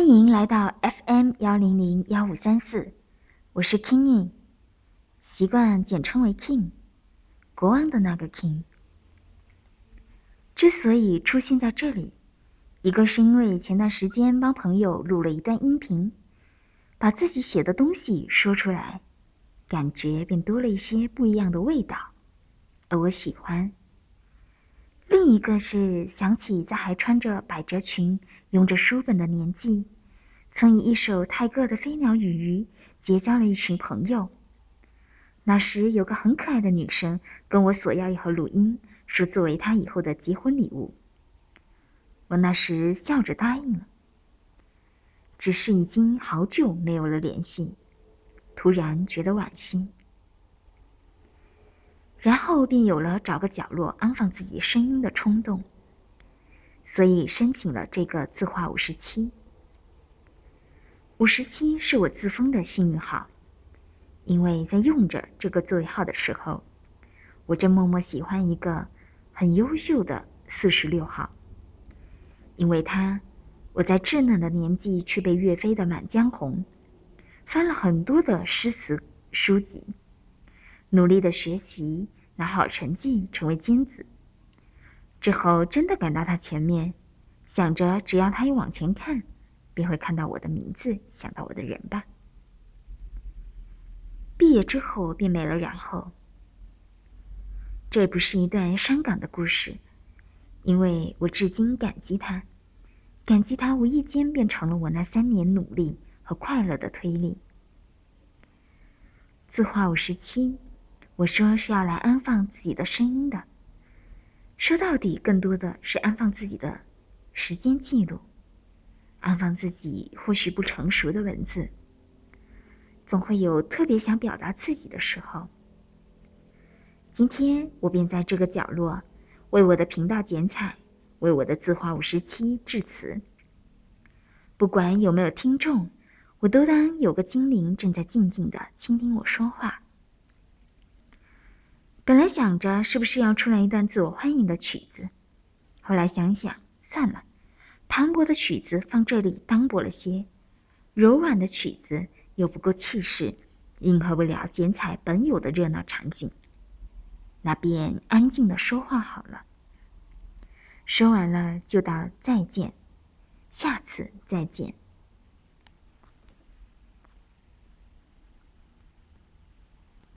欢迎来到 FM 幺零零幺五三四，我是 Kingy，习惯简称为 King，国王的那个 King。之所以出现在这里，一个是因为前段时间帮朋友录了一段音频，把自己写的东西说出来，感觉便多了一些不一样的味道，而我喜欢。一个是想起在还穿着百褶裙、拥着书本的年纪，曾以一首泰戈的《飞鸟与鱼》结交了一群朋友。那时有个很可爱的女生跟我索要一盒录音，说作为她以后的结婚礼物。我那时笑着答应了，只是已经好久没有了联系，突然觉得惋惜。然后便有了找个角落安放自己声音的冲动，所以申请了这个字画五十七。五十七是我自封的幸运号，因为在用着这个座位号的时候，我正默默喜欢一个很优秀的四十六号，因为他我在稚嫩的年纪却被岳飞的《满江红》翻了很多的诗词书籍。努力的学习，拿好成绩，成为尖子。之后真的赶到他前面，想着只要他一往前看，便会看到我的名字，想到我的人吧。毕业之后便没了然后。这不是一段伤感的故事，因为我至今感激他，感激他无意间变成了我那三年努力和快乐的推力。字画五十七。我说是要来安放自己的声音的，说到底，更多的是安放自己的时间记录，安放自己或许不成熟的文字，总会有特别想表达自己的时候。今天我便在这个角落为我的频道剪彩，为我的字画五十七致辞。不管有没有听众，我都当有个精灵正在静静的倾听我说话。本来想着是不是要出来一段自我欢迎的曲子，后来想想算了，磅礴的曲子放这里单薄了些，柔软的曲子又不够气势，迎合不了剪彩本有的热闹场景，那便安静的说话好了。说完了就道再见，下次再见。